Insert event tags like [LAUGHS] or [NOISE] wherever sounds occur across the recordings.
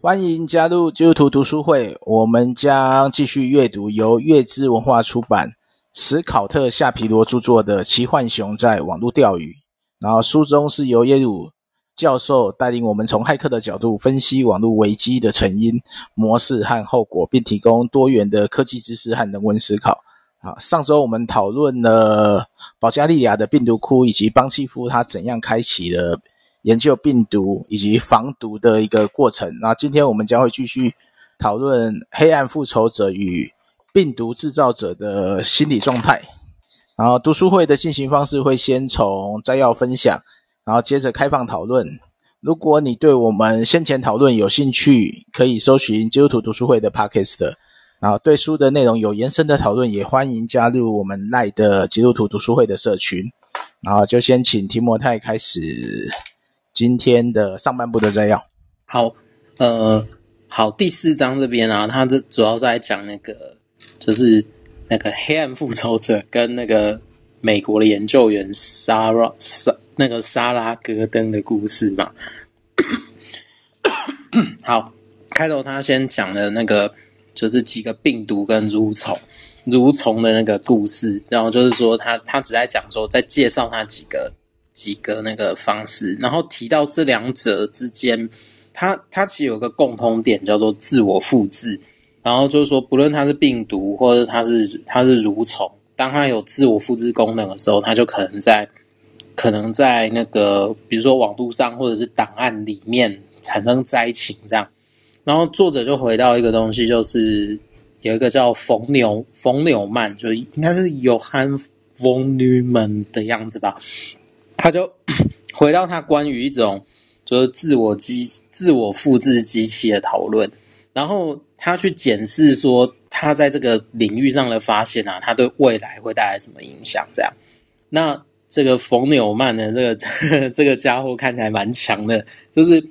欢迎加入基督徒读书会，我们将继续阅读由月之文化出版、史考特·夏皮罗著作的《奇幻熊在网络钓鱼》。然后书中是由耶鲁教授带领我们从骇客的角度分析网络危机的成因、模式和后果，并提供多元的科技知识和人文思考。好，上周我们讨论了保加利亚的病毒窟，以及邦契夫他怎样开启了。研究病毒以及防毒的一个过程。那今天我们将会继续讨论黑暗复仇者与病毒制造者的心理状态。然后读书会的进行方式会先从摘要分享，然后接着开放讨论。如果你对我们先前讨论有兴趣，可以搜寻基督徒读书会的 Podcast。然后对书的内容有延伸的讨论，也欢迎加入我们赖的基督徒读书会的社群。然后就先请提摩太开始。今天的上半部的摘要，好，呃，好，第四章这边啊，它这主要在讲那个，就是那个黑暗复仇者跟那个美国的研究员莎拉莎那个莎拉戈登的故事嘛。[COUGHS] 好，开头他先讲了那个，就是几个病毒跟蠕虫蠕虫的那个故事，然后就是说他他只在讲说，在介绍他几个。几个那个方式，然后提到这两者之间，它它其实有个共通点，叫做自我复制。然后就是说，不论它是病毒，或者它是它是蠕虫，当它有自我复制功能的时候，它就可能在可能在那个比如说网络上或者是档案里面产生灾情这样。然后作者就回到一个东西，就是有一个叫冯纽冯纽曼，就应该是 Johann von Neumann 的样子吧。他就 [COUGHS] 回到他关于一种就是自我机、自我复制机器的讨论，然后他去检视说他在这个领域上的发现啊，他对未来会带来什么影响？这样，那这个冯纽曼的这个 [LAUGHS] 这个家伙看起来蛮强的，就是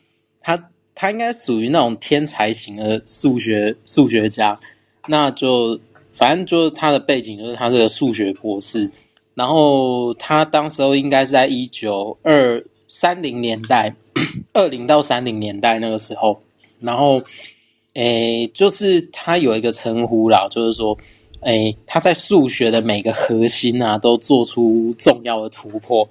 他他应该属于那种天才型的数学数学家，那就反正就是他的背景就是他这个数学博士。然后他当时候应该是在一九二三零年代，[CLEARS THROAT] 二零到三零年代那个时候，然后，诶，就是他有一个称呼啦，就是说，诶，他在数学的每个核心啊，都做出重要的突破。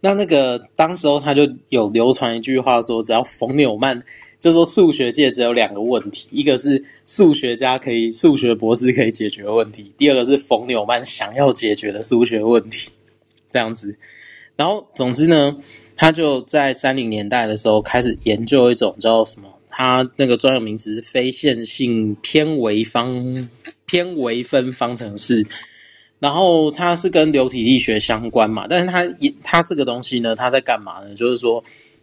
那那个当时候他就有流传一句话说，只要冯纽曼。就说数学界只有两个问题，一个是数学家可以、数学博士可以解决问题，第二个是冯纽曼想要解决的数学问题，这样子。然后，总之呢，他就在三零年代的时候开始研究一种叫什么，他那个专有名词是非线性偏微方偏微分方程式。然后，它是跟流体力学相关嘛，但是它它这个东西呢，它在干嘛呢？就是说。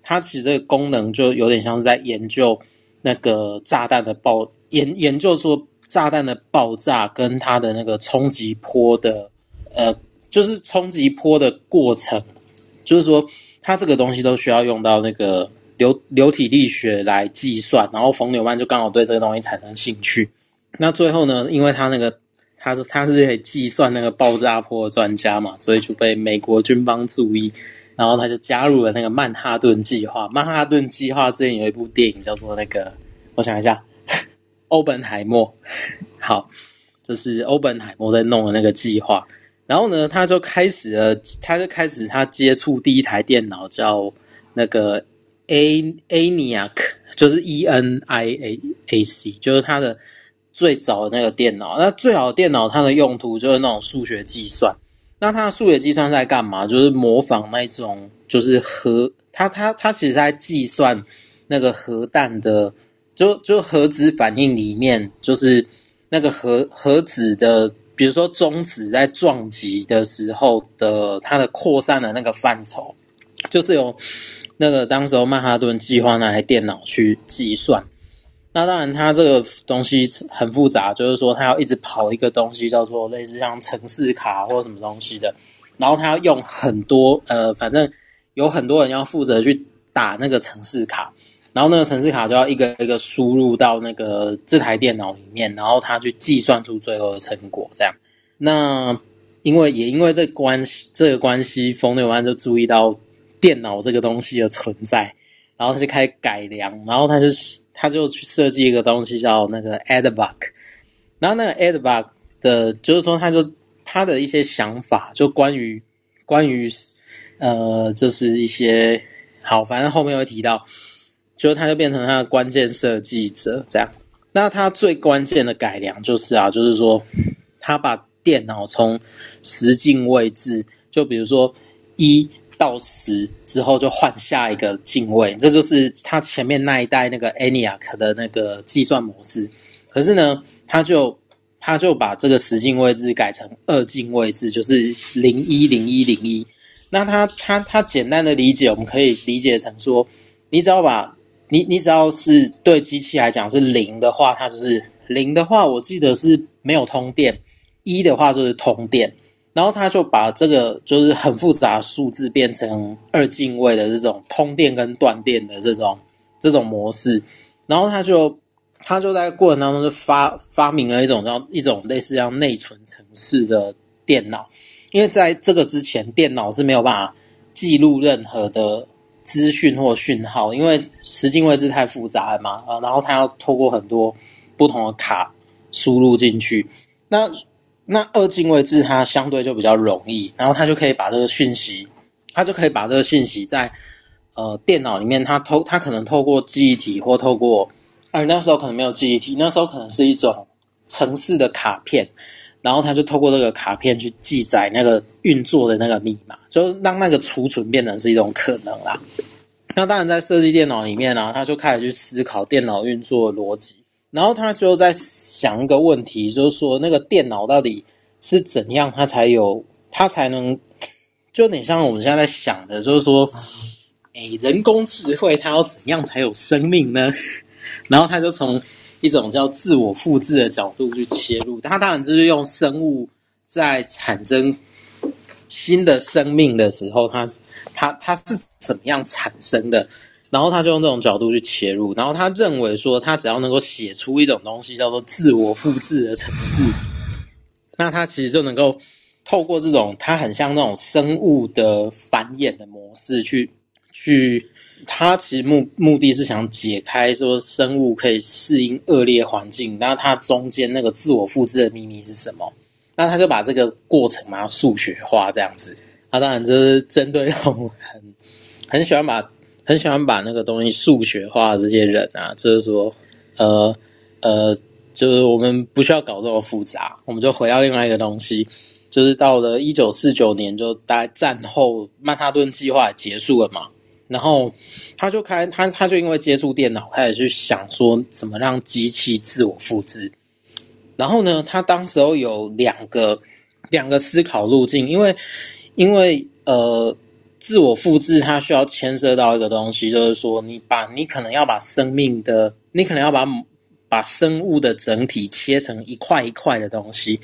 它其实这个功能就有点像是在研究那个炸弹的爆研研究说炸弹的爆炸跟它的那个冲击波的呃，就是冲击波的过程，就是说它这个东西都需要用到那个流流体力学来计算。然后冯纽曼就刚好对这个东西产生兴趣。那最后呢，因为他那个他是他是可以计算那个爆炸波的专家嘛，所以就被美国军方注意。然后他就加入了那个曼哈顿计划。曼哈顿计划之前有一部电影叫做那个，我想一下，[LAUGHS] 欧本海默。好，就是欧本海默在弄的那个计划。然后呢，他就开始了，他就开始他接触第一台电脑叫那个 A ENIAC，就是 E N I A A C，就是他的最早的那个电脑。那最好的电脑，它的用途就是那种数学计算。那它的数学计算是在干嘛？就是模仿那种，就是核，它它它其实在计算那个核弹的，就就核子反应里面，就是那个核核子的，比如说中子在撞击的时候的它的扩散的那个范畴，就是由那个当时候曼哈顿计划那台电脑去计算。那当然，它这个东西很复杂，就是说它要一直跑一个东西，叫做类似像城市卡或什么东西的，然后它要用很多呃，反正有很多人要负责去打那个城市卡，然后那个城市卡就要一个一个输入到那个这台电脑里面，然后它去计算出最后的成果。这样，那因为也因为这关系这个关系，冯纽曼就注意到电脑这个东西的存在，然后他就开始改良，然后他就。他就去设计一个东西叫那个 ADVOC，然后那个 ADVOC 的，就是说他就他的一些想法，就关于关于呃，就是一些好，反正后面会提到，就他就变成他的关键设计者这样。那他最关键的改良就是啊，就是说他把电脑从十进位置，就比如说一。到十之后就换下一个进位，这就是他前面那一代那个 ENIAC 的那个计算模式。可是呢，他就他就把这个十进位制改成二进位制，就是零一零一零一。那他他他简单的理解，我们可以理解成说，你只要把你你只要是对机器来讲是零的话，它就是零的话，我记得是没有通电；一的话就是通电。然后他就把这个就是很复杂的数字变成二进位的这种通电跟断电的这种这种模式，然后他就他就在过程当中就发发明了一种叫一种类似像内存程式的电脑，因为在这个之前电脑是没有办法记录任何的资讯或讯号，因为十进位是太复杂了嘛，啊，然后他要透过很多不同的卡输入进去，那。那二进位制它相对就比较容易，然后它就可以把这个讯息，它就可以把这个讯息在呃电脑里面，它透它可能透过记忆体或透过，而那时候可能没有记忆体，那时候可能是一种城市的卡片，然后它就透过这个卡片去记载那个运作的那个密码，就让那个储存变成是一种可能啦。那当然在设计电脑里面呢、他就开始去思考电脑运作的逻辑。然后他最后在想一个问题，就是说那个电脑到底是怎样，它才有，它才能，就有点像我们现在在想的，就是说，哎，人工智慧它要怎样才有生命呢？[LAUGHS] 然后他就从一种叫自我复制的角度去切入，他当然就是用生物在产生新的生命的时候，它它它是怎么样产生的？然后他就用这种角度去切入，然后他认为说，他只要能够写出一种东西叫做自我复制的程式，那他其实就能够透过这种，他很像那种生物的繁衍的模式去去，他其实目目的是想解开说生物可以适应恶劣环境，那它中间那个自我复制的秘密是什么？那他就把这个过程嘛数学化这样子，他当然就是针对那种很很喜欢把。很喜欢把那个东西数学化这些人啊，就是说，呃呃，就是我们不需要搞这么复杂，我们就回到另外一个东西，就是到了一九四九年，就大概战后曼哈顿计划结束了嘛，然后他就开他他就因为接触电脑，开始去想说怎么让机器自我复制，然后呢，他当时候有两个两个思考路径，因为因为呃。自我复制，它需要牵涉到一个东西，就是说，你把你可能要把生命的，你可能要把把生物的整体切成一块一块的东西，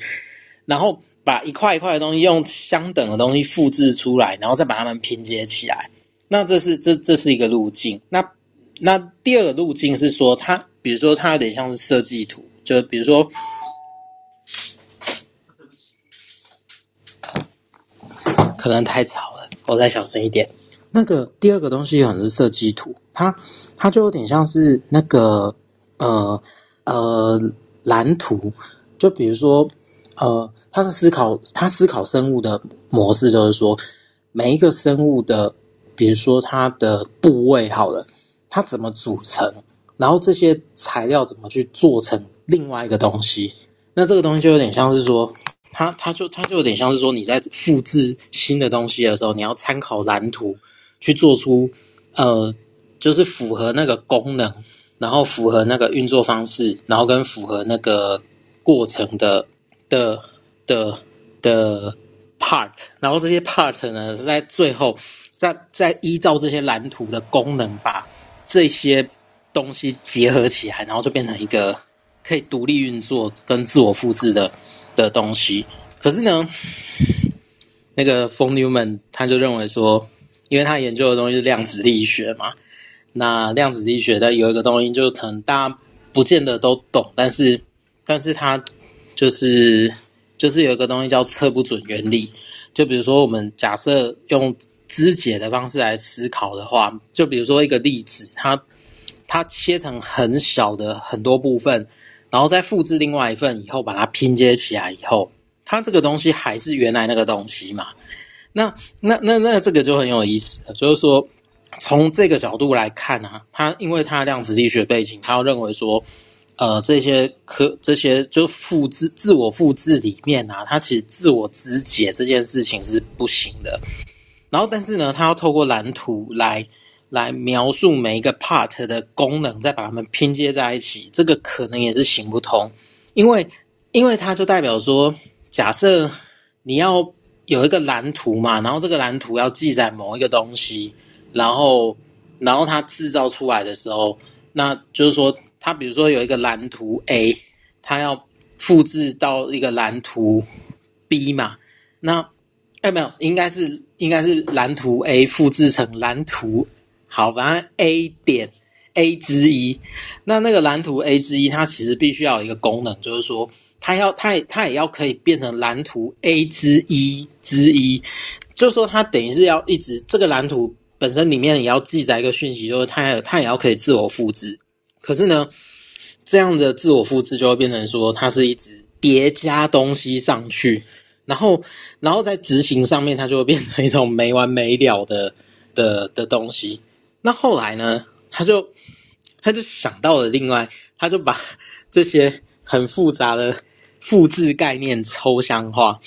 然后把一块一块的东西用相等的东西复制出来，然后再把它们拼接起来。那这是这这是一个路径。那那第二个路径是说，它比如说它有点像是设计图，就比如说，可能太吵。我再小声一点。那个第二个东西可能是设计图，它它就有点像是那个呃呃蓝图。就比如说呃，他的思考，他思考生物的模式就是说，每一个生物的，比如说它的部位好了，它怎么组成，然后这些材料怎么去做成另外一个东西。那这个东西就有点像是说。它它就它就有点像是说，你在复制新的东西的时候，你要参考蓝图去做出呃，就是符合那个功能，然后符合那个运作方式，然后跟符合那个过程的的的的 part，然后这些 part 呢，在最后再再依照这些蓝图的功能，把这些东西结合起来，然后就变成一个可以独立运作跟自我复制的。的东西，可是呢，[LAUGHS] 那个 von Neumann 他就认为说，因为他研究的东西是量子力学嘛，那量子力学的有一个东西，就可能大家不见得都懂，但是，但是他就是就是有一个东西叫测不准原理，就比如说我们假设用肢解的方式来思考的话，就比如说一个粒子，它它切成很小的很多部分，然后再复制另外一份以后，把它拼接起来以后，它这个东西还是原来那个东西嘛？那那那那这个就很有意思了，就是说从这个角度来看啊，它因为它量子力学背景，它要认为说。呃，这些科这些就复制自我复制里面啊，它其实自我肢解这件事情是不行的。然后，但是呢，它要透过蓝图来来描述每一个 part 的功能，再把它们拼接在一起，这个可能也是行不通。因为，因为它就代表说，假设你要有一个蓝图嘛，然后这个蓝图要记载某一个东西，然后，然后它制造出来的时候，那就是说。它比如说有一个蓝图 A，它要复制到一个蓝图 B 嘛？那哎没有，应该是应该是蓝图 A 复制成蓝图好，反正 A 点 A 之一。那那个蓝图 A 之一，它其实必须要有一个功能，就是说它要它也它也要可以变成蓝图 A 之一之一，就是说它等于是要一直这个蓝图本身里面也要记载一个讯息，就是它也它也要可以自我复制。可是呢，这样的自我复制就会变成说，它是一直叠加东西上去，然后，然后在执行上面，它就会变成一种没完没了的的的东西。那后来呢，他就他就想到了另外，他就把 [LAUGHS] 这些很复杂的复制概念抽象化。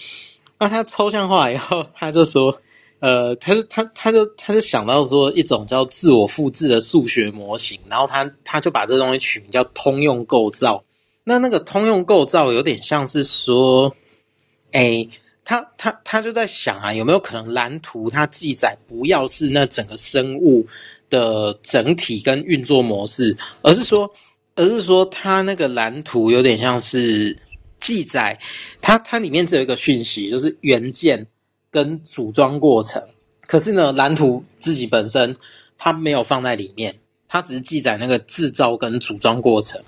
那他抽象化以后，他就说。呃，他就他他就他就想到说一种叫自我复制的数学模型，然后他他就把这东西取名叫通用构造。那那个通用构造有点像是说，哎，他他他就在想啊，有没有可能蓝图它记载不要是那整个生物的整体跟运作模式，而是说，而是说它那个蓝图有点像是记载它它里面只有一个讯息，就是元件。跟组装过程，可是呢，蓝图自己本身它没有放在里面，它只是记载那个制造跟组装过程，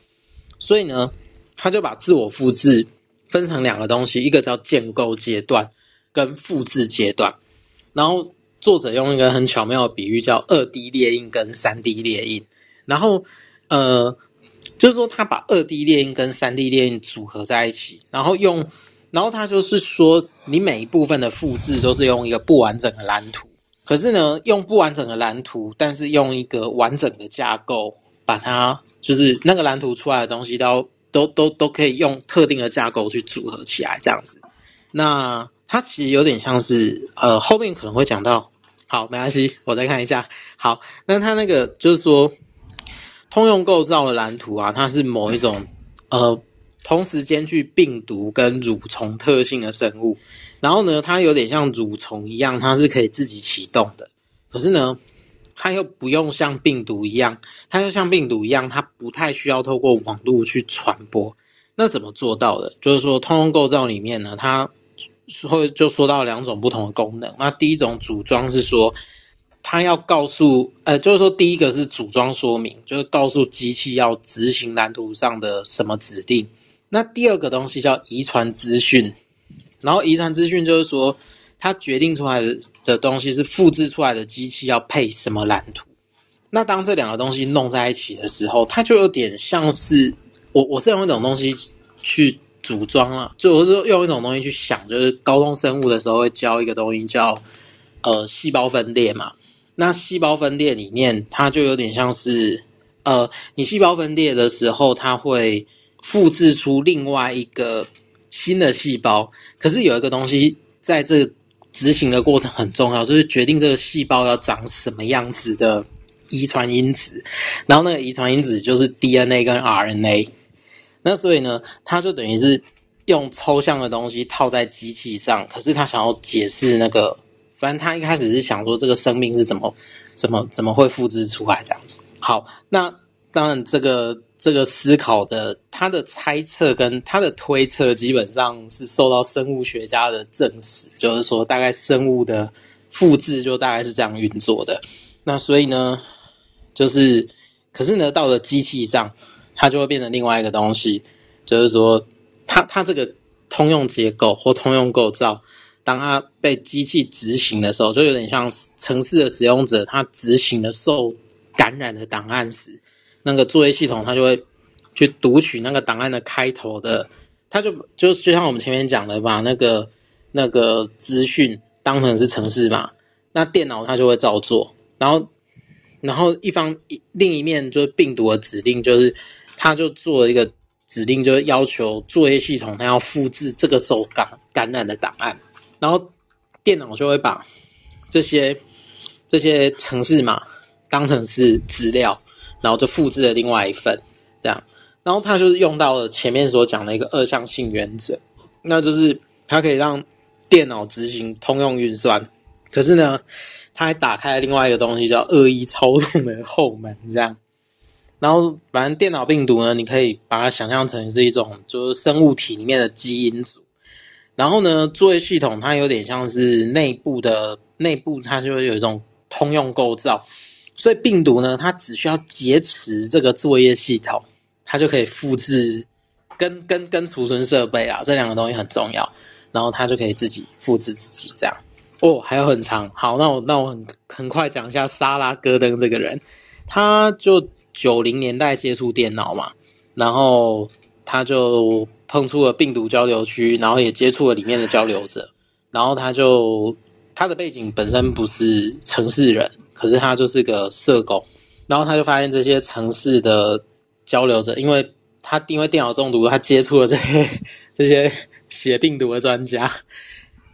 所以呢，他就把自我复制分成两个东西，一个叫建构阶段跟复制阶段，然后作者用一个很巧妙的比喻叫二 D 列印跟三 D 列印，然后呃，就是说他把二 D 列印跟三 D 列印组合在一起，然后用。然后他就是说，你每一部分的复制都是用一个不完整的蓝图，可是呢，用不完整的蓝图，但是用一个完整的架构，把它就是那个蓝图出来的东西都都都都可以用特定的架构去组合起来，这样子。那它其实有点像是，呃，后面可能会讲到，好，没关系，我再看一下。好，那它那个就是说，通用构造的蓝图啊，它是某一种，呃。同时兼具病毒跟蠕虫特性的生物，然后呢，它有点像蠕虫一样，它是可以自己启动的。可是呢，它又不用像病毒一样，它又像病毒一样，它不太需要透过网络去传播。那怎么做到的？就是说，通用构造里面呢，它会就说到两种不同的功能。那第一种组装是说，它要告诉，呃，就是说第一个是组装说明，就是告诉机器要执行蓝图上的什么指令。那第二个东西叫遗传资讯，然后遗传资讯就是说，它决定出来的的东西是复制出来的机器要配什么蓝图。那当这两个东西弄在一起的时候，它就有点像是我我是用一种东西去组装啊，就我是用一种东西去想，就是高中生物的时候会教一个东西叫呃细胞分裂嘛。那细胞分裂里面，它就有点像是呃，你细胞分裂的时候，它会。复制出另外一个新的细胞，可是有一个东西在这执行的过程很重要，就是决定这个细胞要长什么样子的遗传因子，然后那个遗传因子就是 DNA 跟 RNA。那所以呢，他就等于是用抽象的东西套在机器上，可是他想要解释那个，反正他一开始是想说这个生命是怎么怎么怎么会复制出来这样子。好，那当然这个。这个思考的他的猜测跟他的推测，基本上是受到生物学家的证实，就是说，大概生物的复制就大概是这样运作的。那所以呢，就是，可是呢，到了机器上，它就会变成另外一个东西，就是说，它它这个通用结构或通用构造，当它被机器执行的时候，就有点像城市的使用者，他执行了受感染的档案时。那个作业系统它就会去读取那个档案的开头的，它就就就像我们前面讲的，把那个那个资讯当成是城市嘛，那电脑它就会照做，然后然后一方一另一面就是病毒的指令，就是他就做了一个指令，就是要求作业系统它要复制这个受感感染的档案，然后电脑就会把这些这些程式码当成是资料，然后就复制了另外一份，这样，然后他就是用到了前面所讲的一个二项性原则，那就是它可以让电脑执行通用运算，可是呢，它还打开了另外一个东西叫恶意操纵的后门，这样，然后反正电脑病毒呢，你可以把它想象成是一种就是生物体里面的基因组。然后呢，作业系统它有点像是内部的内部，它就会有一种通用构造，所以病毒呢，它只需要劫持这个作业系统，它就可以复制跟跟跟储存设备啊，这两个东西很重要，然后它就可以自己复制自己这样。哦，还有很长，好，那我那我很很快讲一下莎拉戈登这个人，他就九零年代接触电脑嘛，然后他就。碰触了病毒交流区，然后也接触了里面的交流者，然后他就他的背景本身不是城市人，可是他就是个社工，然后他就发现这些城市的交流者，因为他因为电脑中毒，他接触了这些 [LAUGHS] 这些写病毒的专家，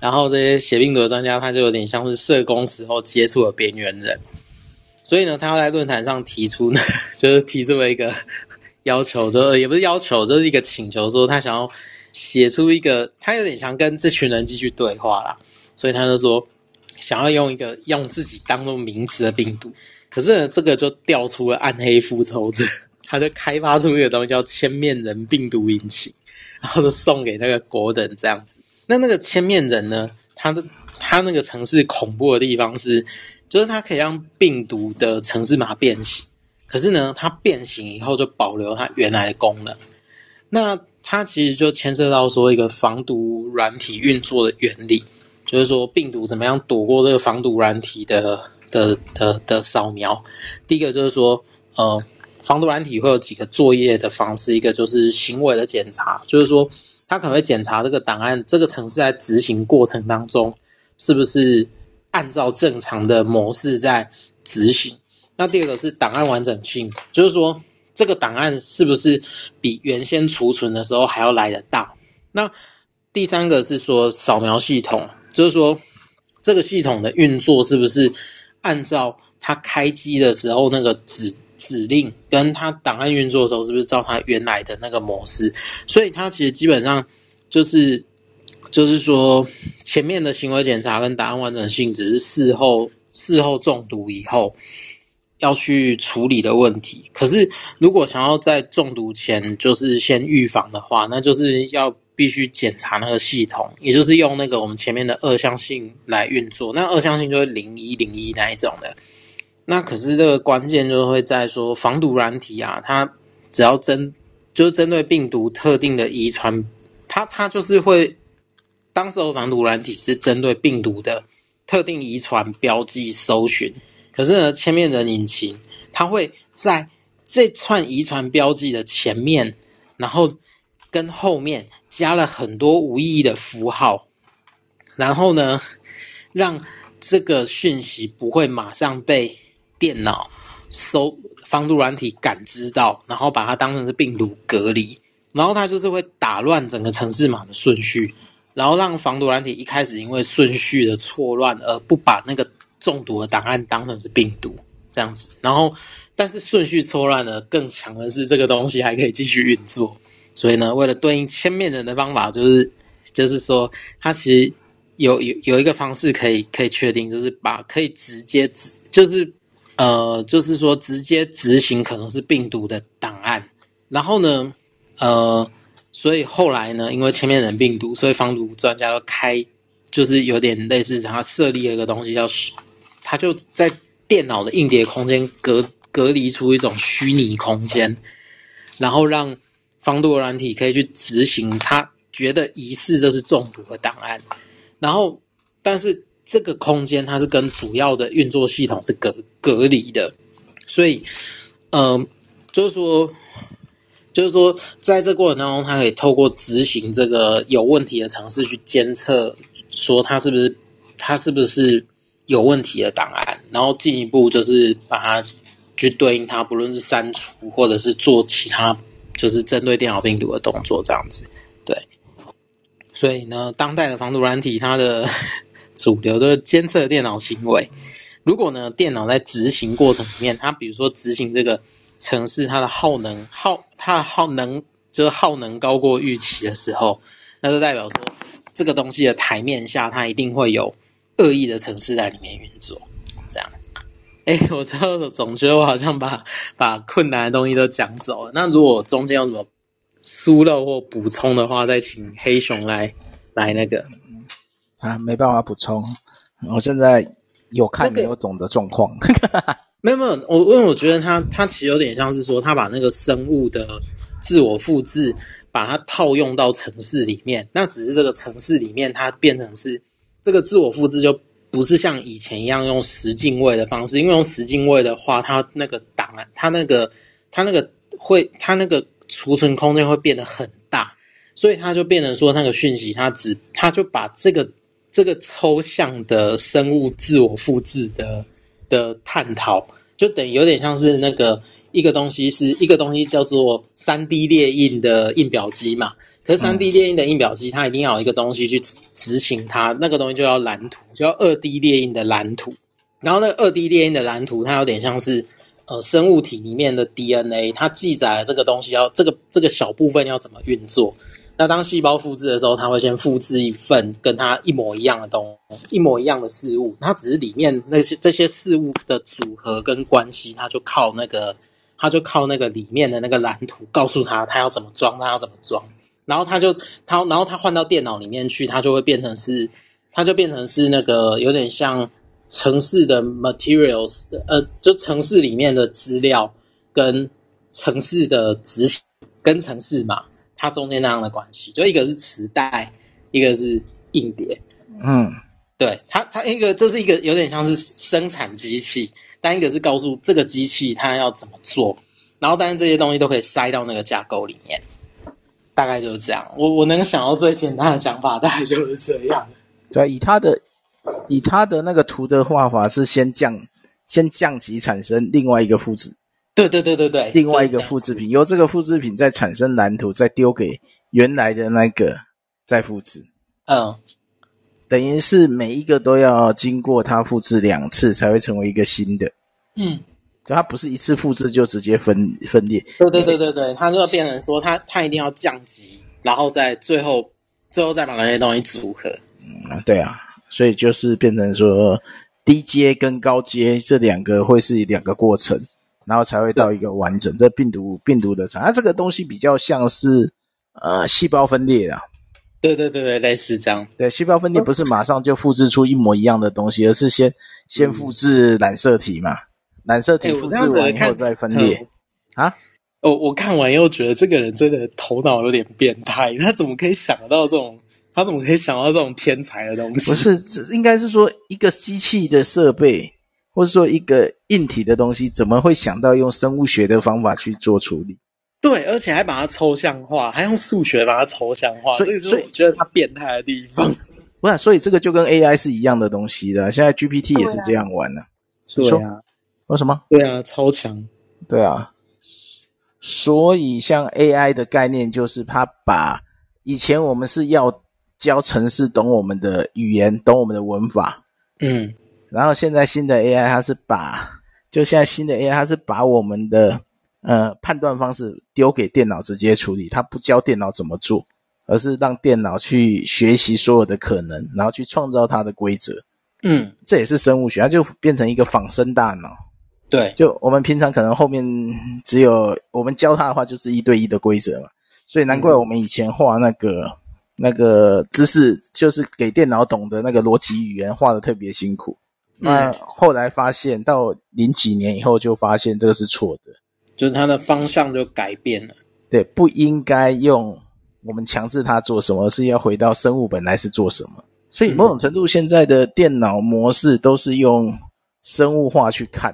然后这些写病毒的专家，他就有点像是社工时候接触了边缘人，所以呢，他要在论坛上提出呢，[LAUGHS] 就是提出了一个。要求说也不是要求，就是一个请求，说他想要写出一个，他有点想跟这群人继续对话啦，所以他就说想要用一个用自己当做名词的病毒，可是呢，这个就调出了暗黑复仇者，[LAUGHS] 他就开发出一个东西叫千面人病毒引擎，然后就送给那个国人这样子。那那个千面人呢，他的他那个城市恐怖的地方是，就是它可以让病毒的程式码变形。可是呢，它变形以后就保留它原来的功能。那它其实就牵涉到说一个防毒软体运作的原理，就是说病毒怎么样躲过这个防毒软体的的的的扫描。第一个就是说，呃，防毒软体会有几个作业的方式，一个就是行为的检查，就是说它可能会检查这个档案，这个程式在执行过程当中是不是按照正常的模式在执行。那第二个是档案完整性，就是说这个档案是不是比原先储存的时候还要来得大？那第三个是说扫描系统，就是说这个系统的运作是不是按照它开机的时候那个指指令，跟它档案运作的时候是不是照它原来的那个模式？所以它其实基本上就是就是说前面的行为检查跟答案完整性只是事后事后中毒以后。要去处理的问题，可是如果想要在中毒前就是先预防的话，那就是要必须检查那个系统，也就是用那个我们前面的二项性来运作。那二项性就是零一零一那一种的。那可是这个关键就会在说防毒软体啊，它只要针就是针对病毒特定的遗传，它它就是会当时候防毒软体是针对病毒的特定遗传标记搜寻。可是呢，千面人引擎它会在这串遗传标记的前面，然后跟后面加了很多无意义的符号，然后呢，让这个讯息不会马上被电脑搜防毒软体感知到，然后把它当成是病毒隔离，然后它就是会打乱整个程式码的顺序，然后让防毒软体一开始因为顺序的错乱而不把那个。中毒的档案当成是病毒这样子，然后但是顺序错乱呢，更强的是这个东西还可以继续运作。所以呢，为了对应千面人的方法，就是就是说，它其实有有有一个方式可以可以确定，就是把可以直接执，就是呃，就是说直接执行可能是病毒的档案。然后呢，呃，所以后来呢，因为千面人病毒，所以防毒专家要开，就是有点类似他设立了一个东西叫。他就在电脑的硬碟空间隔隔离出一种虚拟空间，然后让防毒软体可以去执行他觉得疑似这是中毒的档案，然后但是这个空间它是跟主要的运作系统是隔隔离的，所以，嗯、就是说，就是说，在这过程当中，它可以透过执行这个有问题的程式去监测，说它是不是它是不是有问题的档案，然后进一步就是把它去对应它，不论是删除或者是做其他，就是针对电脑病毒的动作，这样子。对，所以呢，当代的防毒软体，它的主流就是监测电脑行为。如果呢，电脑在执行过程里面，它比如说执行这个程式，它的耗能耗它的耗能就是耗能高过预期的时候，那就代表说这个东西的台面下，它一定会有恶意的城市在里面运作。这样，哎，我就总觉得我好像把把困难的东西都讲走了。那如果中间有什么？疏漏或补充的话，再请黑熊来来那个啊，没办法补充。我现在有看没有懂的状况，[LAUGHS] 没有没有。我因为我觉得它它其实有点像是说，他把那个生物的自我复制，把它套用到城市里面。那只是这个城市里面，它变成是这个自我复制，就不是像以前一样用十进位的方式。因为用十进位的话，它那个档案，它那个它那个会，它那个。储存空间会变得很大，所以它就变成说，那个讯息它只，它就把这个这个抽象的生物自我复制的的探讨，就等于有点像是那个一个东西是一个东西叫做三 D 列印的印表机嘛，可是三 D 列印的印表机它一定要有一个东西去执行它，那个东西就叫蓝图，叫二 D 列印的蓝图，然后那个二 D 列印的蓝图它有点像是。呃，生物体里面的 DNA，它记载了这个东西要这个这个小部分要怎么运作。那当细胞复制的时候，它会先复制一份跟它一模一样的东，一模一样的事物。它只是里面那些这些事物的组合跟关系，它就靠那个，它就靠那个里面的那个蓝图告诉它，它要怎么装，它要怎么装。然后它就它，然后它换到电脑里面去，它就会变成是，它就变成是那个有点像。城市的 materials，呃，就城市里面的资料跟城市的执行跟城市嘛，它中间那样的关系，就一个是磁带，一个是硬碟。嗯，对，它它一个就是一个有点像是生产机器，但一个是告诉这个机器它要怎么做，然后但是这些东西都可以塞到那个架构里面，大概就是这样。我我能想到最简单的想法，大概就是这样。对，以它的。以他的那个图的画法是先降，先降级产生另外一个复制，对对对对对，另外一个复制品，由这个复制品再产生蓝图，再丢给原来的那个再复制，嗯，等于是每一个都要经过它复制两次才会成为一个新的，嗯，就它不是一次复制就直接分分裂，对对对对对，它就要变成说它它一定要降级，然后再最后最后再把那些东西组合，嗯，对啊。所以就是变成说，低阶跟高阶这两个会是两个过程，然后才会到一个完整。这病毒病毒的产，它这个东西比较像是呃细胞分裂啊。对对对对，类似这样。对，细胞分裂不是马上就复制出一模一样的东西，而是先先复制染色体嘛，染色体复制完以后再分裂啊。哦，我看完又觉得这个人真的头脑有点变态，[LAUGHS] 他怎么可以想到这种？他怎么可以想到这种天才的东西？不是，这应该是说一个机器的设备，或者说一个硬体的东西，怎么会想到用生物学的方法去做处理？对，而且还把它抽象化，还用数学把它抽象化。所以，所以我觉得它变态的地方，不是？所以这个就跟 AI 是一样的东西的。现在 GPT 也是这样玩的。对啊，为什么？对啊，超强。对啊。所以，像 AI 的概念，就是它把以前我们是要。教城市懂我们的语言，懂我们的文法，嗯，然后现在新的 AI 它是把，就现在新的 AI 它是把我们的呃判断方式丢给电脑直接处理，它不教电脑怎么做，而是让电脑去学习所有的可能，然后去创造它的规则，嗯，这也是生物学，它就变成一个仿生大脑，对，就我们平常可能后面只有我们教它的话就是一对一的规则嘛，所以难怪我们以前画那个。那个知识就是给电脑懂的那个逻辑语言画的特别辛苦，嗯，那后来发现到零几年以后就发现这个是错的，就是它的方向就改变了。对，不应该用我们强制它做什么，而是要回到生物本来是做什么。所以某种程度，现在的电脑模式都是用生物化去看。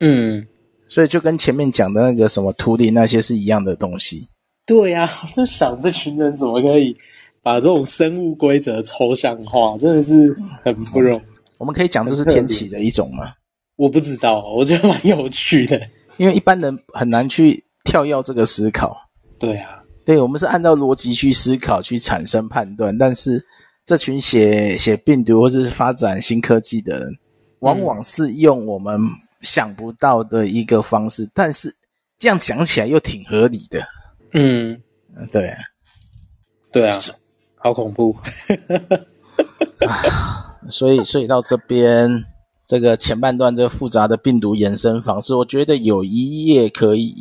嗯，所以就跟前面讲的那个什么图灵那些是一样的东西。对呀、啊，我在想这群人怎么可以把这种生物规则抽象化，真的是很不容易。我们可以讲这是天启的一种吗？我不知道，我觉得蛮有趣的，因为一般人很难去跳跃这个思考。对啊，对，我们是按照逻辑去思考，去产生判断，但是这群写写病毒或者是发展新科技的人，往往是用我们想不到的一个方式，嗯、但是这样讲起来又挺合理的。嗯，对啊，对啊，好恐怖。[LAUGHS] [LAUGHS] [LAUGHS] 所以，所以到这边这个前半段这个复杂的病毒衍生方式，我觉得有一页可以。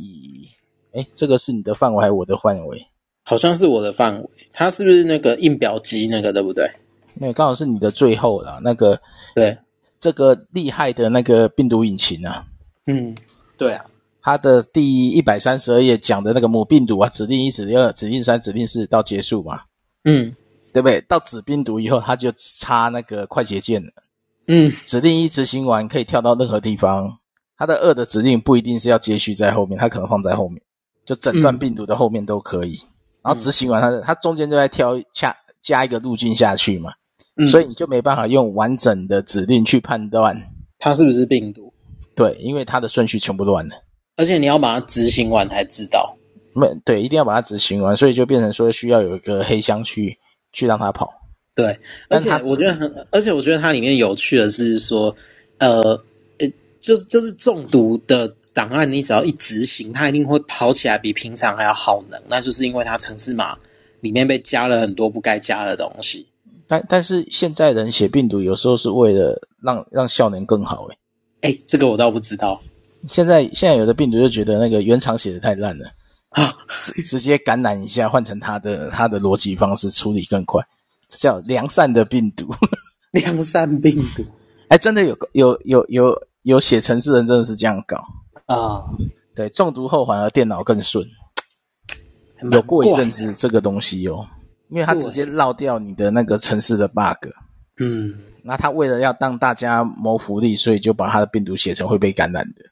哎，这个是你的范围还是我的范围？好像是我的范围。它是不是那个印表机那个对不对？那个刚好是你的最后了。那个对，这个厉害的那个病毒引擎啊。嗯，对啊。它的第一百三十二页讲的那个母病毒啊，指令一、指令二、指令三、指令四到结束嘛。嗯。对不对？到子病毒以后，它就插那个快捷键了。嗯，指令一执行完可以跳到任何地方。它的二的指令不一定是要接续在后面，它可能放在后面，就整段病毒的后面都可以。嗯、然后执行完它的，它中间就在挑加加一个路径下去嘛。嗯，所以你就没办法用完整的指令去判断它是不是病毒。对，因为它的顺序全部乱了。而且你要把它执行完才知道。没对，一定要把它执行完，所以就变成说需要有一个黑箱去。去让他跑，对，而且我觉得很，而且我觉得它里面有趣的是说，呃，呃，就是就是中毒的档案，你只要一执行，它一定会跑起来比平常还要耗能，那就是因为它城市码里面被加了很多不该加的东西。但但是现在人写病毒有时候是为了让让效能更好，诶哎，这个我倒不知道。现在现在有的病毒就觉得那个原厂写的太烂了。[LAUGHS] 啊，直接感染一下，换成他的他的逻辑方式处理更快，这叫良善的病毒。[LAUGHS] 良善病毒，哎，真的有有有有有写程式人真的是这样搞啊？对，中毒后反而电脑更顺。有过一阵子这个东西哦，因为它直接绕掉你的那个城市的 bug。嗯，那他为了要让大家谋福利，所以就把他的病毒写成会被感染的。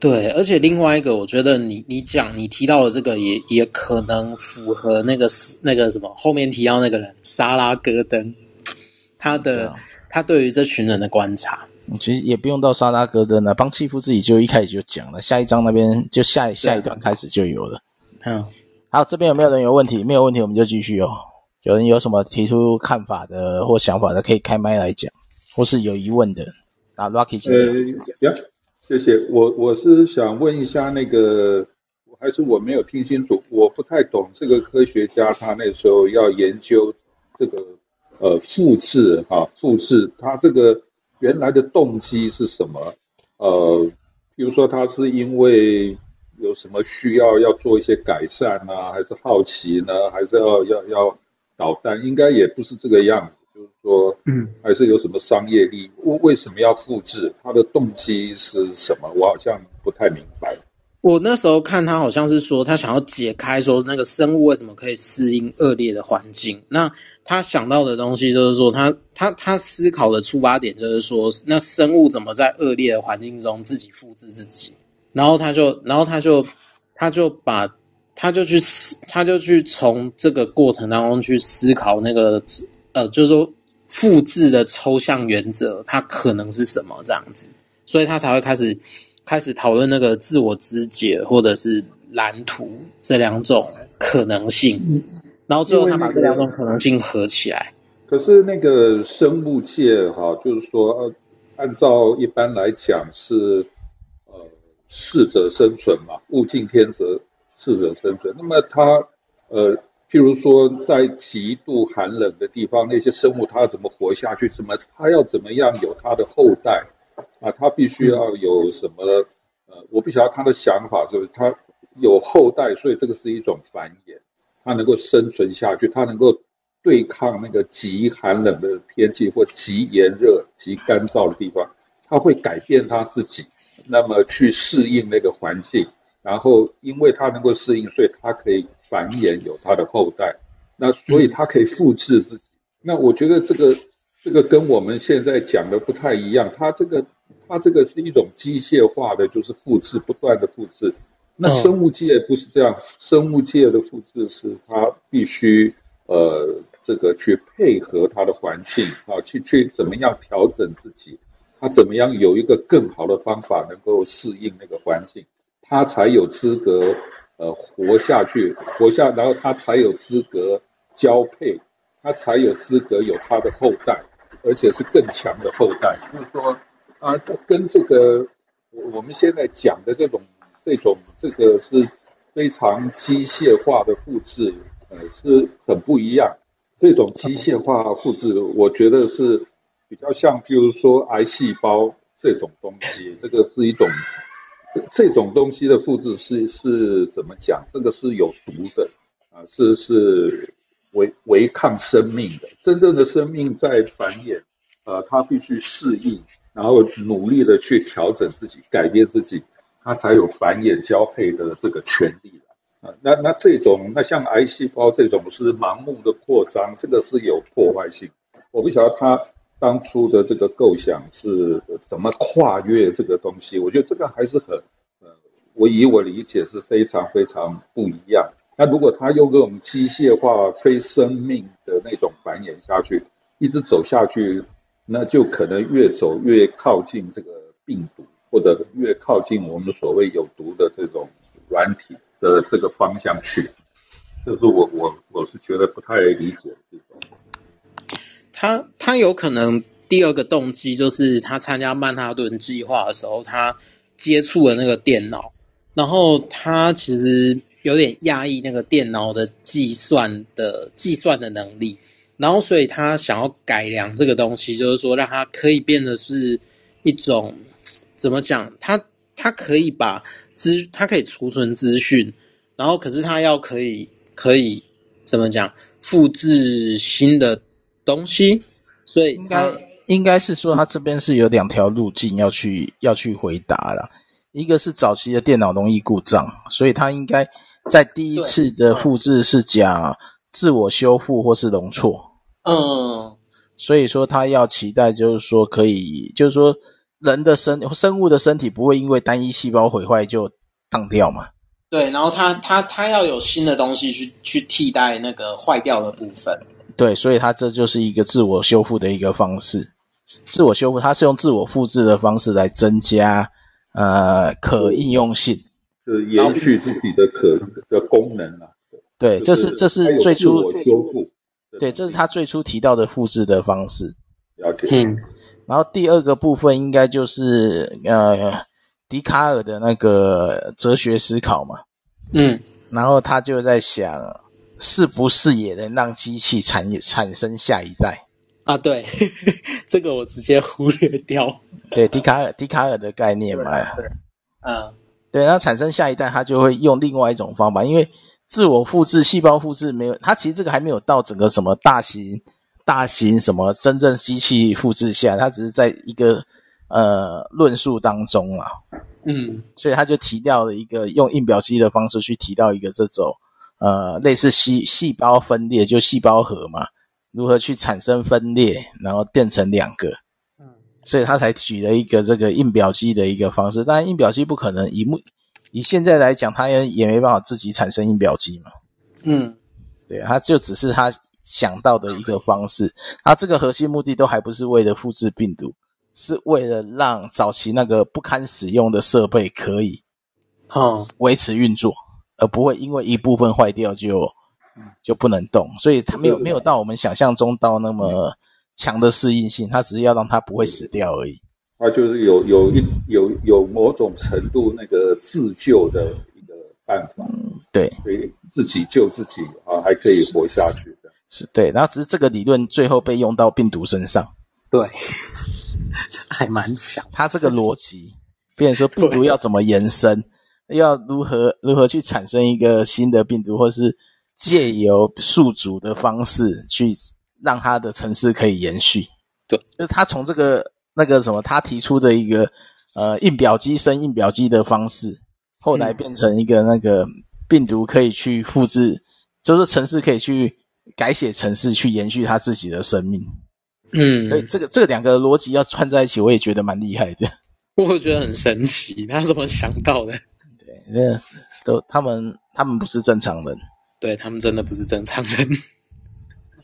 对，而且另外一个，我觉得你你讲你提到的这个也也可能符合那个那个什么后面提到那个人莎拉戈登，他的、啊、他对于这群人的观察，其实也不用到莎拉戈登了，邦契夫自己就一开始就讲了，下一章那边就下下一段开始就有了。嗯，好，这边有没有人有问题？没有问题，我们就继续哦。有人有什么提出看法的或想法的，可以开麦来讲，或是有疑问的，啊，Rocky 请讲。呃谢谢我，我是想问一下那个，还是我没有听清楚，我不太懂这个科学家他那时候要研究这个呃复制哈复制，他这个原来的动机是什么？呃，比如说他是因为有什么需要要做一些改善呢，还是好奇呢，还是要要要捣蛋？应该也不是这个样子。就是说，嗯，还是有什么商业利益？为为什么要复制？他的动机是什么？我好像不太明白。我那时候看他好像是说，他想要解开说那个生物为什么可以适应恶劣的环境。那他想到的东西就是说，他他他思考的出发点就是说，那生物怎么在恶劣的环境中自己复制自己？然后他就，然后他就，他就把，他就去，他就去从这个过程当中去思考那个。呃，就是说复制的抽象原则，它可能是什么这样子，所以他才会开始开始讨论那个自我肢解或者是蓝图这两种可能性，嗯，然后最后他把这两种可能性合起来。可是那个生物界哈，就是说，呃，按照一般来讲是呃适者生存嘛，物竞天择，适者生存。那么它呃。譬如说，在极度寒冷的地方，那些生物它怎么活下去？怎么它要怎么样有它的后代啊？它必须要有什么？呃，我不晓得他的想法是不是他有后代，所以这个是一种繁衍，它能够生存下去，它能够对抗那个极寒冷的天气或极炎热、极干燥的地方，它会改变它自己，那么去适应那个环境。然后，因为它能够适应，所以它可以繁衍，有它的后代。那所以它可以复制自己。那我觉得这个这个跟我们现在讲的不太一样。它这个它这个是一种机械化的，就是复制，不断的复制。那生物界不是这样，生物界的复制是它必须呃这个去配合它的环境啊，去去怎么样调整自己，它怎么样有一个更好的方法能够适应那个环境，它才有资格呃活下去，活下，然后它才有资格交配。他才有资格有他的后代，而且是更强的后代。就是说，啊，这跟这个我我们现在讲的这种、这种、这个是非常机械化的复制，呃，是很不一样。这种机械化复制，我觉得是比较像，比如说癌细胞这种东西，这个是一种这种东西的复制是是怎么讲？这个是有毒的啊，是是。违违抗生命的，真正的生命在繁衍，呃，它必须适应，然后努力的去调整自己，改变自己，它才有繁衍交配的这个权利啊。那那这种，那像癌细胞这种是盲目的扩张，这个是有破坏性。我不晓得它当初的这个构想是怎么跨越这个东西，我觉得这个还是很，呃，我以我理解是非常非常不一样。那如果他用这种机械化、非生命的那种繁衍下去，一直走下去，那就可能越走越靠近这个病毒，或者越靠近我们所谓有毒的这种软体的这个方向去。这是我我我是觉得不太理解的地方。他他有可能第二个动机就是他参加曼哈顿计划的时候，他接触了那个电脑，然后他其实。有点压抑那个电脑的计算的计算的能力，然后所以他想要改良这个东西，就是说让它可以变得是一种怎么讲？他他可以把资，它可以储存资讯，然后可是他要可以可以怎么讲？复制新的东西，所以应该应该是说，它这边是有两条路径要去要去回答了，一个是早期的电脑容易故障，所以它应该。在第一次的复制是讲自我修复或是容错，嗯，所以说他要期待，就是说可以，就是说人的身生物的身体不会因为单一细胞毁坏就当掉嘛。对，然后他他他要有新的东西去去替代那个坏掉的部分。对，所以他这就是一个自我修复的一个方式。自我修复，它是用自我复制的方式来增加呃可应用性。是延续自己的可的功能啊，对，这是这是最初修复，对，这是他最初提到的复制的方式。了解。嗯，然后第二个部分应该就是呃，笛卡尔的那个哲学思考嘛。嗯，然后他就在想，是不是也能让机器产产生下一代啊？对，[LAUGHS] 这个我直接忽略掉。对，笛卡尔笛卡尔的概念嘛。对，嗯。对，它产生下一代，它就会用另外一种方法，因为自我复制、细胞复制没有，它其实这个还没有到整个什么大型、大型什么真正机器复制下，它只是在一个呃论述当中啊，嗯，所以他就提到了一个用印表机的方式去提到一个这种呃类似细细胞分裂，就细胞核嘛，如何去产生分裂，然后变成两个。所以他才举了一个这个印表机的一个方式，当然印表机不可能以目以现在来讲，他也也没办法自己产生印表机嘛。嗯，对，他就只是他想到的一个方式。他这个核心目的都还不是为了复制病毒，是为了让早期那个不堪使用的设备可以好维持运作，而不会因为一部分坏掉就就不能动。所以它没有没有到我们想象中到那么。强的适应性，它只是要让它不会死掉而已。它就是有有一有有某种程度那个自救的一个办法，嗯、对，可以自己救自己啊，还可以活下去的。是，是对。然后只是这个理论最后被用到病毒身上，对，[LAUGHS] 还蛮强。它这个逻辑，变成说病毒要怎么延伸，要如何如何去产生一个新的病毒，或是借由宿主的方式去。让他的城市可以延续，对，就是他从这个那个什么，他提出的一个呃印表机生印表机的方式，后来变成一个那个病毒可以去复制，嗯、就是城市可以去改写城市去延续他自己的生命。嗯，所以这个这两个逻辑要串在一起，我也觉得蛮厉害的。[LAUGHS] 我觉得很神奇，他怎么想到的？对，那都他们他们不是正常人，对他们真的不是正常人。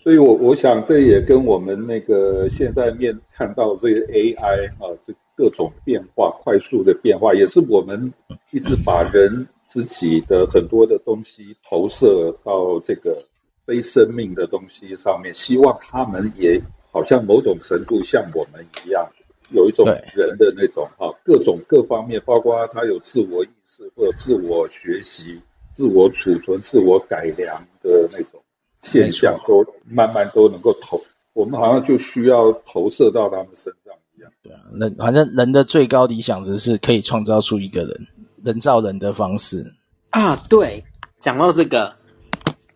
所以我我想这也跟我们那个现在面看到这个 AI 啊，这各种变化、快速的变化，也是我们一直把人自己的很多的东西投射到这个非生命的东西上面，希望他们也好像某种程度像我们一样，有一种人的那种啊，各种各方面，包括他有自我意识，或者自我学习、自我储存、自我改良的那种。现象都慢慢都能够投，我们好像就需要投射到他们身上一样。对啊，那反正人的最高理想值是可以创造出一个人，人造人的方式啊。对，讲到这个，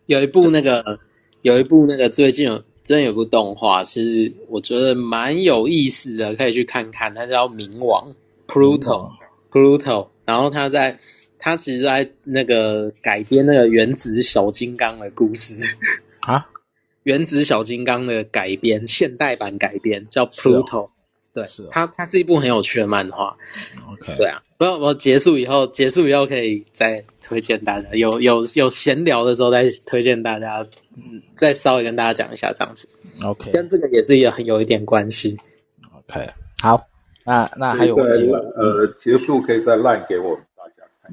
有一部那个，有一部那个最近有真有部动画，其实我觉得蛮有意思的，可以去看看。它叫《冥王》（Pluto），Pluto，然后它在。它其实在那个改编那个原子小金刚的故事啊，[LAUGHS] 原子小金刚的改编现代版改编叫 Pluto，、哦、对，是、哦，它它是一部很有趣的漫画。OK，对啊，不，我结束以后，结束以后可以再推荐大家，有有有闲聊的时候再推荐大家，嗯，再稍微跟大家讲一下这样子。OK，跟这个也是有很有一点关系。OK，好，那那还有呃，结束可以再 line 给我。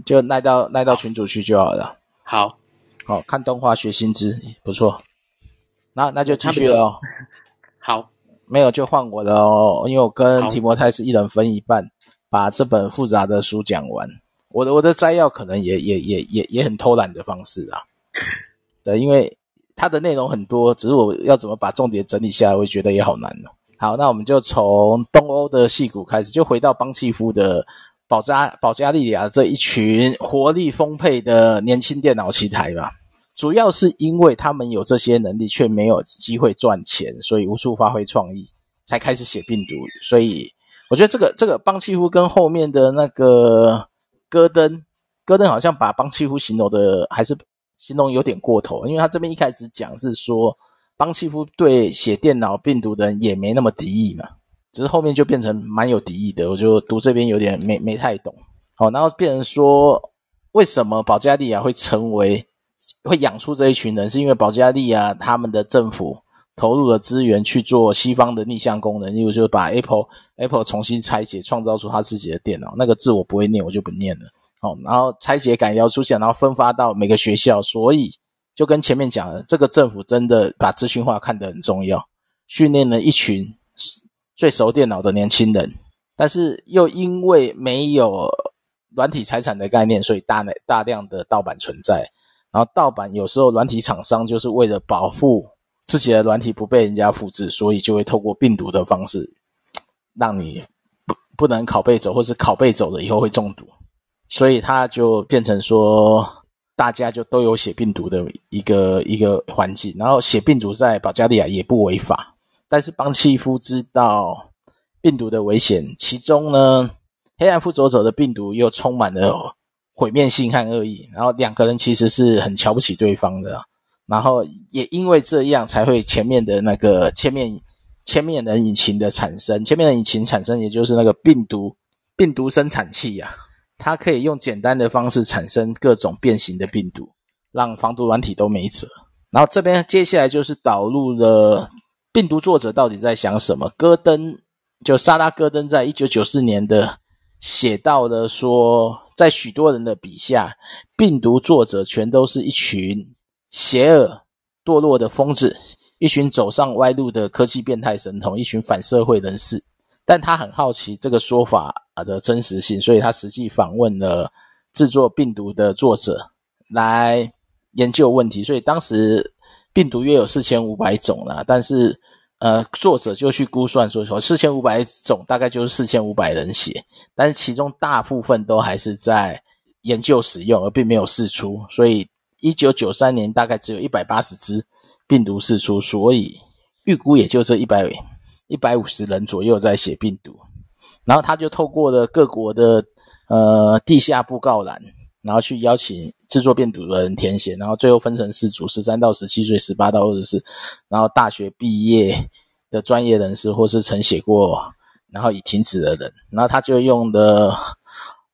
就赖到赖到群主去就好了。好，好看动画学新知，不错。那那就继续了哦。好，没有就换我的哦，因为我跟提摩太是一人分一半，把这本复杂的书讲完。我的我的摘要可能也也也也也很偷懒的方式啊。[LAUGHS] 对，因为它的内容很多，只是我要怎么把重点整理下来，我觉得也好难哦。好，那我们就从东欧的矽谷开始，就回到邦契夫的。保加保加利亚这一群活力丰沛的年轻电脑奇才吧，主要是因为他们有这些能力，却没有机会赚钱，所以无处发挥创意，才开始写病毒。所以我觉得这个这个邦契夫跟后面的那个戈登，戈登好像把邦契夫形容的还是形容有点过头，因为他这边一开始讲是说邦契夫对写电脑病毒的人也没那么敌意嘛。只是后面就变成蛮有敌意的，我就读这边有点没没太懂。好，然后变成说，为什么保加利亚会成为会养出这一群人？是因为保加利亚他们的政府投入了资源去做西方的逆向功能，例如就是把 Apple Apple 重新拆解，创造出他自己的电脑。那个字我不会念，我就不念了。好，然后拆解改要出现，然后分发到每个学校。所以就跟前面讲的，这个政府真的把资讯化看得很重要，训练了一群。最熟电脑的年轻人，但是又因为没有软体财产的概念，所以大大量的盗版存在。然后盗版有时候软体厂商就是为了保护自己的软体不被人家复制，所以就会透过病毒的方式，让你不不能拷贝走，或是拷贝走了以后会中毒。所以它就变成说，大家就都有写病毒的一个一个环境。然后写病毒在保加利亚也不违法。但是邦契夫知道病毒的危险，其中呢，黑暗复仇者的病毒又充满了毁灭性和恶意，然后两个人其实是很瞧不起对方的，然后也因为这样才会前面的那个千面千面人引擎的产生，千面人引擎产生也就是那个病毒病毒生产器呀、啊，它可以用简单的方式产生各种变形的病毒，让防毒软体都没辙。然后这边接下来就是导入了。病毒作者到底在想什么？戈登就萨拉·戈登在一九九四年的写到了说，在许多人的笔下，病毒作者全都是一群邪恶堕落的疯子，一群走上歪路的科技变态神童，一群反社会人士。但他很好奇这个说法的真实性，所以他实际访问了制作病毒的作者来研究问题。所以当时。病毒约有四千五百种啦，但是，呃，作者就去估算说，说四千五百种大概就是四千五百人写，但是其中大部分都还是在研究使用，而并没有释出，所以一九九三年大概只有一百八十只病毒释出，所以预估也就这一百一百五十人左右在写病毒，然后他就透过了各国的呃地下布告栏。然后去邀请制作病毒的人填写，然后最后分成四组：十三到十七岁、十八到二十四，然后大学毕业的专业人士，或是曾写过然后已停止的人，然后他就用的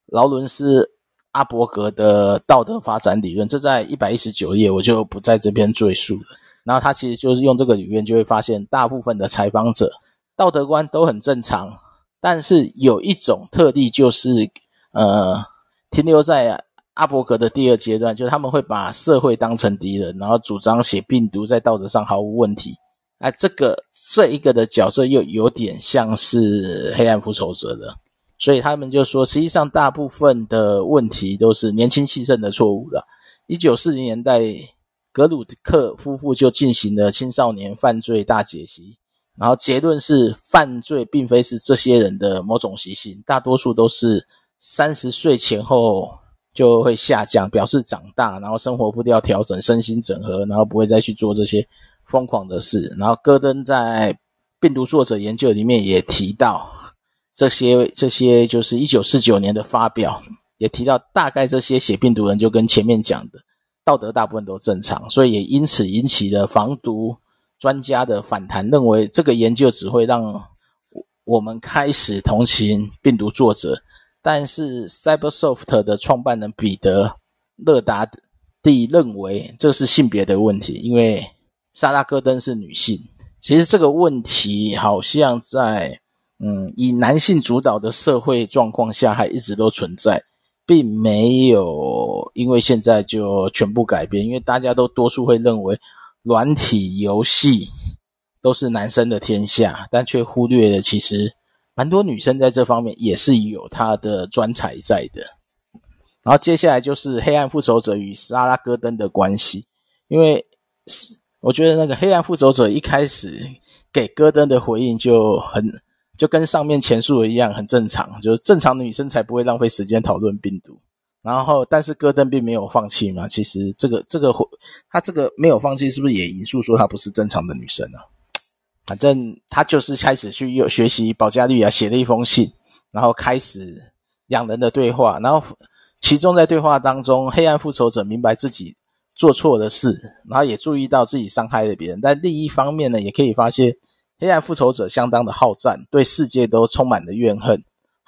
劳伦斯·阿伯格的道德发展理论，这在一百一十九页，我就不在这边赘述了。然后他其实就是用这个理论，就会发现大部分的采访者道德观都很正常，但是有一种特例，就是呃，停留在阿伯格的第二阶段，就是他们会把社会当成敌人，然后主张写病毒在道德上毫无问题。哎，这个这一个的角色又有点像是黑暗复仇者的，所以他们就说，实际上大部分的问题都是年轻气盛的错误了。一九四零年代，格鲁克夫妇就进行了青少年犯罪大解析，然后结论是，犯罪并非是这些人的某种习性，大多数都是三十岁前后就会下降，表示长大，然后生活步调调整，身心整合，然后不会再去做这些。疯狂的事，然后戈登在病毒作者研究里面也提到这些，这些就是一九四九年的发表，也提到大概这些写病毒人就跟前面讲的道德大部分都正常，所以也因此引起了防毒专家的反弹，认为这个研究只会让我们开始同情病毒作者。但是 Cybersoft 的创办人彼得勒达蒂认为这是性别的问题，因为莎拉·戈登是女性，其实这个问题好像在嗯以男性主导的社会状况下还一直都存在，并没有因为现在就全部改变。因为大家都多数会认为软体游戏都是男生的天下，但却忽略了其实蛮多女生在这方面也是有她的专才在的。然后接下来就是黑暗复仇者与莎拉·戈登的关系，因为是。我觉得那个黑暗复仇者一开始给戈登的回应就很就跟上面前述的一样，很正常，就是正常的女生才不会浪费时间讨论病毒。然后，但是戈登并没有放弃嘛。其实这个这个他这个没有放弃，是不是也引述说她不是正常的女生呢？反正他就是开始去又学习保加利亚写了一封信，然后开始两人的对话。然后其中在对话当中，黑暗复仇者明白自己。做错的事，然后也注意到自己伤害了别人，但另一方面呢，也可以发现黑暗复仇者相当的好战，对世界都充满了怨恨，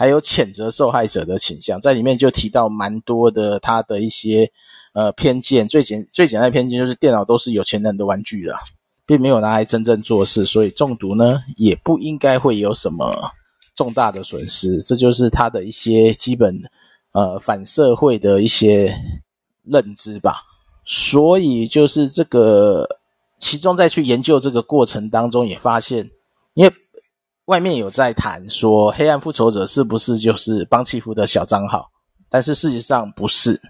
还有谴责受害者的倾向，在里面就提到蛮多的他的一些呃偏见，最简最简单的偏见就是电脑都是有钱人的玩具了，并没有拿来真正做事，所以中毒呢也不应该会有什么重大的损失，这就是他的一些基本呃反社会的一些认知吧。所以就是这个，其中在去研究这个过程当中，也发现，因为外面有在谈说，黑暗复仇者是不是就是帮契夫的小账号？但是事实上不是。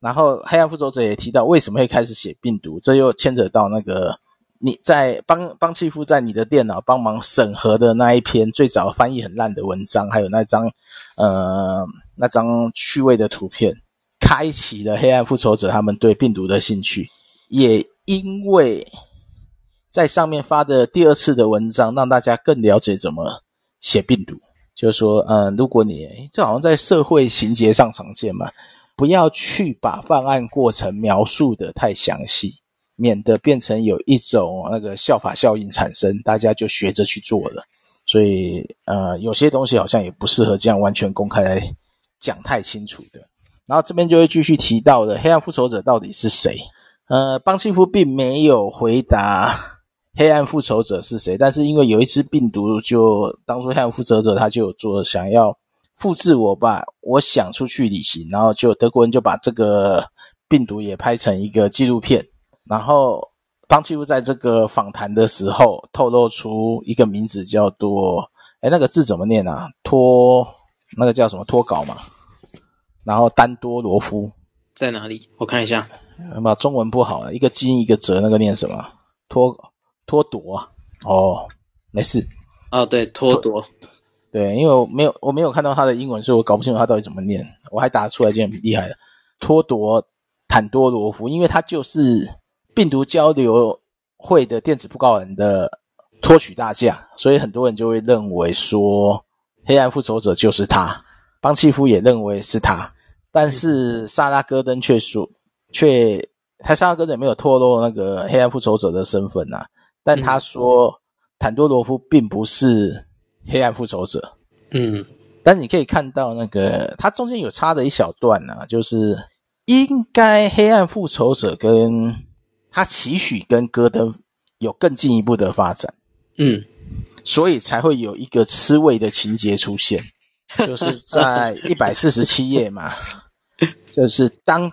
然后黑暗复仇者也提到，为什么会开始写病毒？这又牵扯到那个你在帮帮契夫在你的电脑帮忙审核的那一篇最早翻译很烂的文章，还有那张呃那张趣味的图片。开启了黑暗复仇者他们对病毒的兴趣，也因为在上面发的第二次的文章，让大家更了解怎么写病毒。就是说，嗯，如果你这好像在社会情节上常见嘛，不要去把犯案过程描述得太详细，免得变成有一种那个效法效应产生，大家就学着去做了。所以，呃，有些东西好像也不适合这样完全公开来讲太清楚的。然后这边就会继续提到的黑暗复仇者到底是谁？呃，邦契夫并没有回答黑暗复仇者是谁，但是因为有一只病毒就，就当初黑暗复仇者他就有做想要复制我吧，我想出去旅行，然后就德国人就把这个病毒也拍成一个纪录片，然后邦契夫在这个访谈的时候透露出一个名字叫做，哎，那个字怎么念啊？托，那个叫什么？托稿嘛。然后丹多罗夫在哪里？我看一下。把中文不好，一个金一个折，那个念什么？托托朵哦，没事。哦，对，托朵。对，因为我没有我没有看到他的英文，所以我搞不清楚他到底怎么念。我还打出来，就很厉害的。托朵坦多罗夫，因为他就是病毒交流会的电子布告人的托取大将，所以很多人就会认为说，黑暗复仇者就是他。邦契夫也认为是他，但是萨拉戈登却说，却他萨拉戈登也没有透露那个黑暗复仇者的身份呐、啊。但他说，坦多罗夫并不是黑暗复仇者，嗯，但你可以看到那个它中间有插的一小段呢、啊，就是应该黑暗复仇者跟他期许跟戈登有更进一步的发展，嗯，所以才会有一个吃味的情节出现，就是在一百四十七页嘛，就是当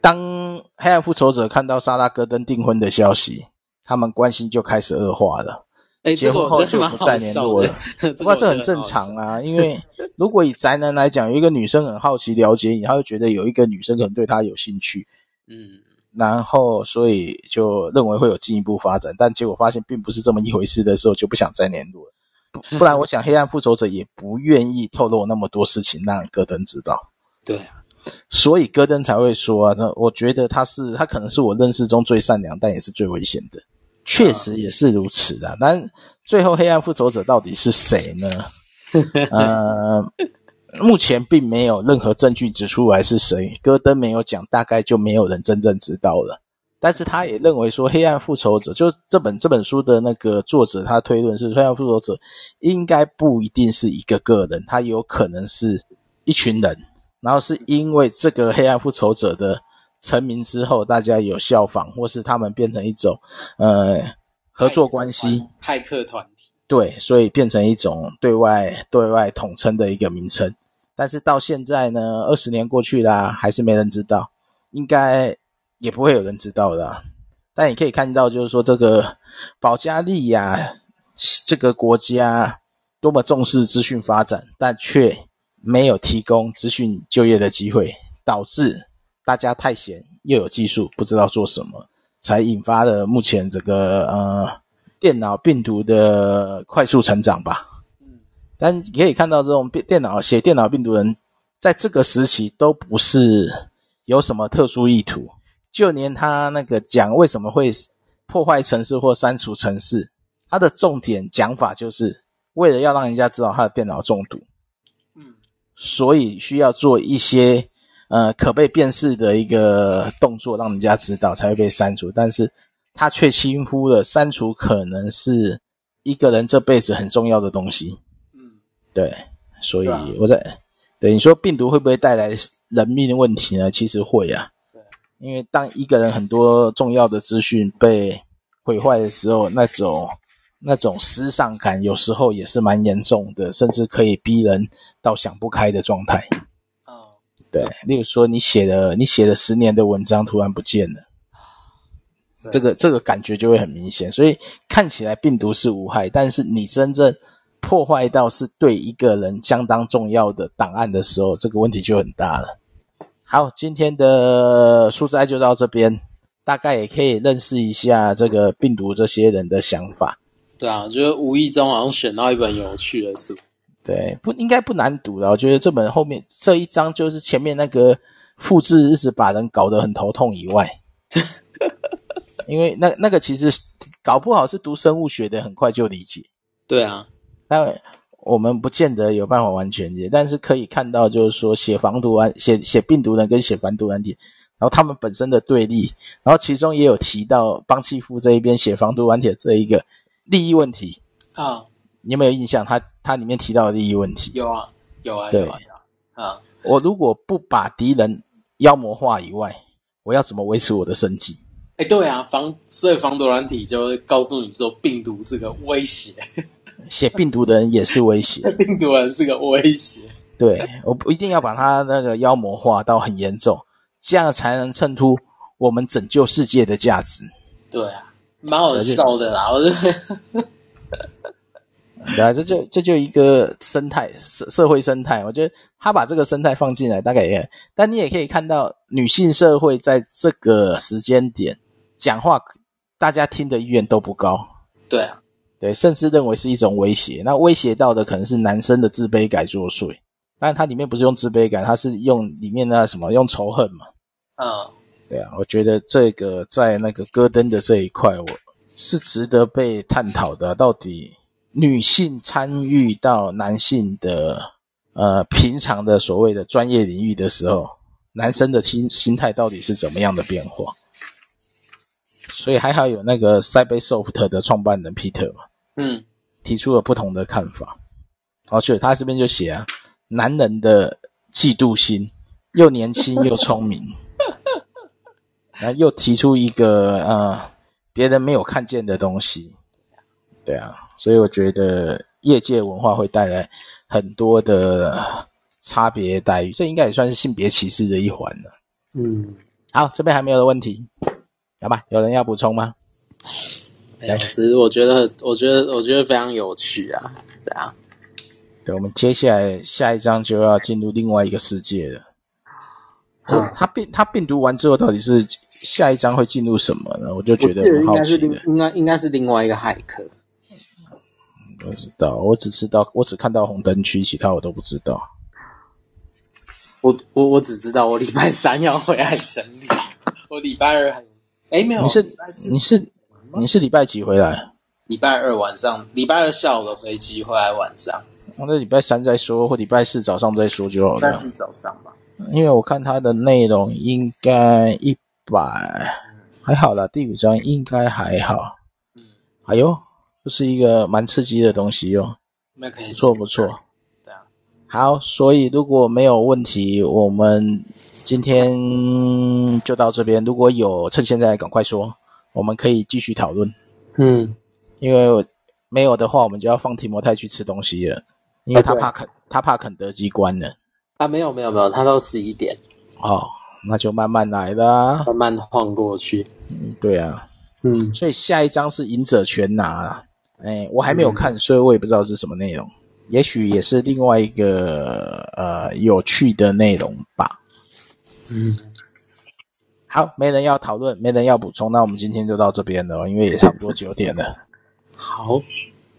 当黑暗复仇者看到莎拉戈登订婚的消息，他们关系就开始恶化了。哎，结婚后就不再联络了。[LAUGHS] 不过这很正常啊，因为如果以宅男来讲，有一个女生很好奇了解你，他会觉得有一个女生可能对他有兴趣，嗯，然后所以就认为会有进一步发展，但结果发现并不是这么一回事的时候，就不想再联络了。不不然，我想黑暗复仇者也不愿意透露那么多事情让戈登知道。对啊，所以戈登才会说啊，他我觉得他是他可能是我认识中最善良，但也是最危险的。确实也是如此的，但最后黑暗复仇者到底是谁呢？呃，目前并没有任何证据指出来是谁，戈登没有讲，大概就没有人真正知道了。但是他也认为说，黑暗复仇者就这本这本书的那个作者，他推论是黑暗复仇者应该不一定是一个个人，他有可能是一群人，然后是因为这个黑暗复仇者的。成名之后，大家有效仿，或是他们变成一种呃合作关系，骇客团体，对，所以变成一种对外对外统称的一个名称。但是到现在呢，二十年过去啦，还是没人知道，应该也不会有人知道的。但你可以看到，就是说这个保加利亚这个国家多么重视资讯发展，但却没有提供资讯就业的机会，导致。大家太闲，又有技术，不知道做什么，才引发了目前这个呃电脑病毒的快速成长吧。嗯，但你可以看到，这种电脑写电脑病毒人，在这个时期都不是有什么特殊意图，就连他那个讲为什么会破坏城市或删除城市，他的重点讲法就是为了要让人家知道他的电脑中毒。嗯，所以需要做一些。呃，可被辨识的一个动作，让人家知道才会被删除，但是他却轻忽了删除可能是一个人这辈子很重要的东西。嗯，对，所以我在对，啊，对你说病毒会不会带来人命的问题呢？其实会啊，对，因为当一个人很多重要的资讯被毁坏的时候，那种那种失丧感有时候也是蛮严重的，甚至可以逼人到想不开的状态。对，例如说你写了你写了十年的文章突然不见了，这个这个感觉就会很明显。所以看起来病毒是无害，但是你真正破坏到是对一个人相当重要的档案的时候，这个问题就很大了。好，今天的书斋就到这边，大概也可以认识一下这个病毒这些人的想法。对啊，就是无意中好像选到一本有趣的书。对，不应该不难读的。我觉得这本后面这一章就是前面那个复制一直把人搞得很头痛以外，[LAUGHS] 因为那那个其实搞不好是读生物学的，很快就理解。对啊，但我们不见得有办法完全理解，但是可以看到，就是说写防毒案、写写病毒人跟写防毒软体，然后他们本身的对立，然后其中也有提到邦契夫这一边写防毒软体的这一个利益问题啊。你有没有印象？他他里面提到的利益问题有啊，有啊，有啊，啊！我如果不把敌人妖魔化以外，我要怎么维持我的生计？哎，对啊，防所以防毒软体就会告诉你说，病毒是个威胁，[LAUGHS] 写病毒的人也是威胁，[LAUGHS] 病毒人是个威胁。对，我不一定要把他那个妖魔化到很严重，这样才能衬托我们拯救世界的价值。对啊，蛮好笑的啦，我觉得。对啊，这就这就一个生态社社会生态，我觉得他把这个生态放进来，大概也，但你也可以看到女性社会在这个时间点讲话，大家听的意愿都不高。对啊，对，甚至认为是一种威胁。那威胁到的可能是男生的自卑感作祟，但它里面不是用自卑感，它是用里面那什么用仇恨嘛。嗯，对啊，我觉得这个在那个戈登的这一块，我是值得被探讨的，到底。女性参与到男性的呃平常的所谓的专业领域的时候，男生的心心态到底是怎么样的变化？所以还好有那个 Cybersoft 的创办人 Peter 嘛，嗯，提出了不同的看法。哦，对，他这边就写啊，男人的嫉妒心，又年轻又聪明，[LAUGHS] 然后又提出一个呃别人没有看见的东西，对啊，所以我觉得业界文化会带来很多的差别待遇，这应该也算是性别歧视的一环了。嗯，好，这边还没有的问题，好吧？有人要补充吗？没有，只是我觉得，我觉得，我觉得非常有趣啊，对啊。对，我们接下来下一章就要进入另外一个世界了。他、嗯、他病他病毒完之后，到底是下一章会进入什么呢？我就觉得很好奇的。应该应该是另外一个骇客。不知道，我只知道，我只看到红灯区，其他我都不知道。我我我只知道，我礼拜三要回来整理。[LAUGHS] 我礼拜二还哎没有，你是你是你是礼拜几回来？礼拜二晚上，礼拜二下午的飞机回来晚上。那礼拜三再说，或礼拜四早上再说就好了。礼拜四早上吧，因为我看它的内容应该一百还好啦，第五章应该还好。嗯，哎呦，这是一个蛮刺激的东西哟。那可以，不错不错。对啊。好，所以如果没有问题，我们今天就到这边。如果有，趁现在赶快说，我们可以继续讨论。嗯，因为没有的话，我们就要放提摩太去吃东西了。因为他怕肯，他怕肯德基关了啊！没有没有没有，他到十一点哦，那就慢慢来啦，慢慢晃过去。嗯，对啊，嗯，所以下一章是赢者全拿，哎，我还没有看，所以我也不知道是什么内容，也许也是另外一个呃有趣的内容吧。嗯，好，没人要讨论，没人要补充，那我们今天就到这边了，因为也差不多九点了。[LAUGHS] 好，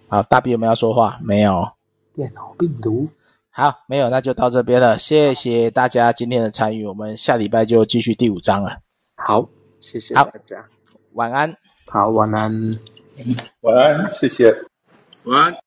好，大 B 有没有要说话？没有。电脑病毒，好，没有，那就到这边了。谢谢大家今天的参与，我们下礼拜就继续第五章了。好，谢谢大家，晚安。好，晚安，晚安，谢谢，晚安。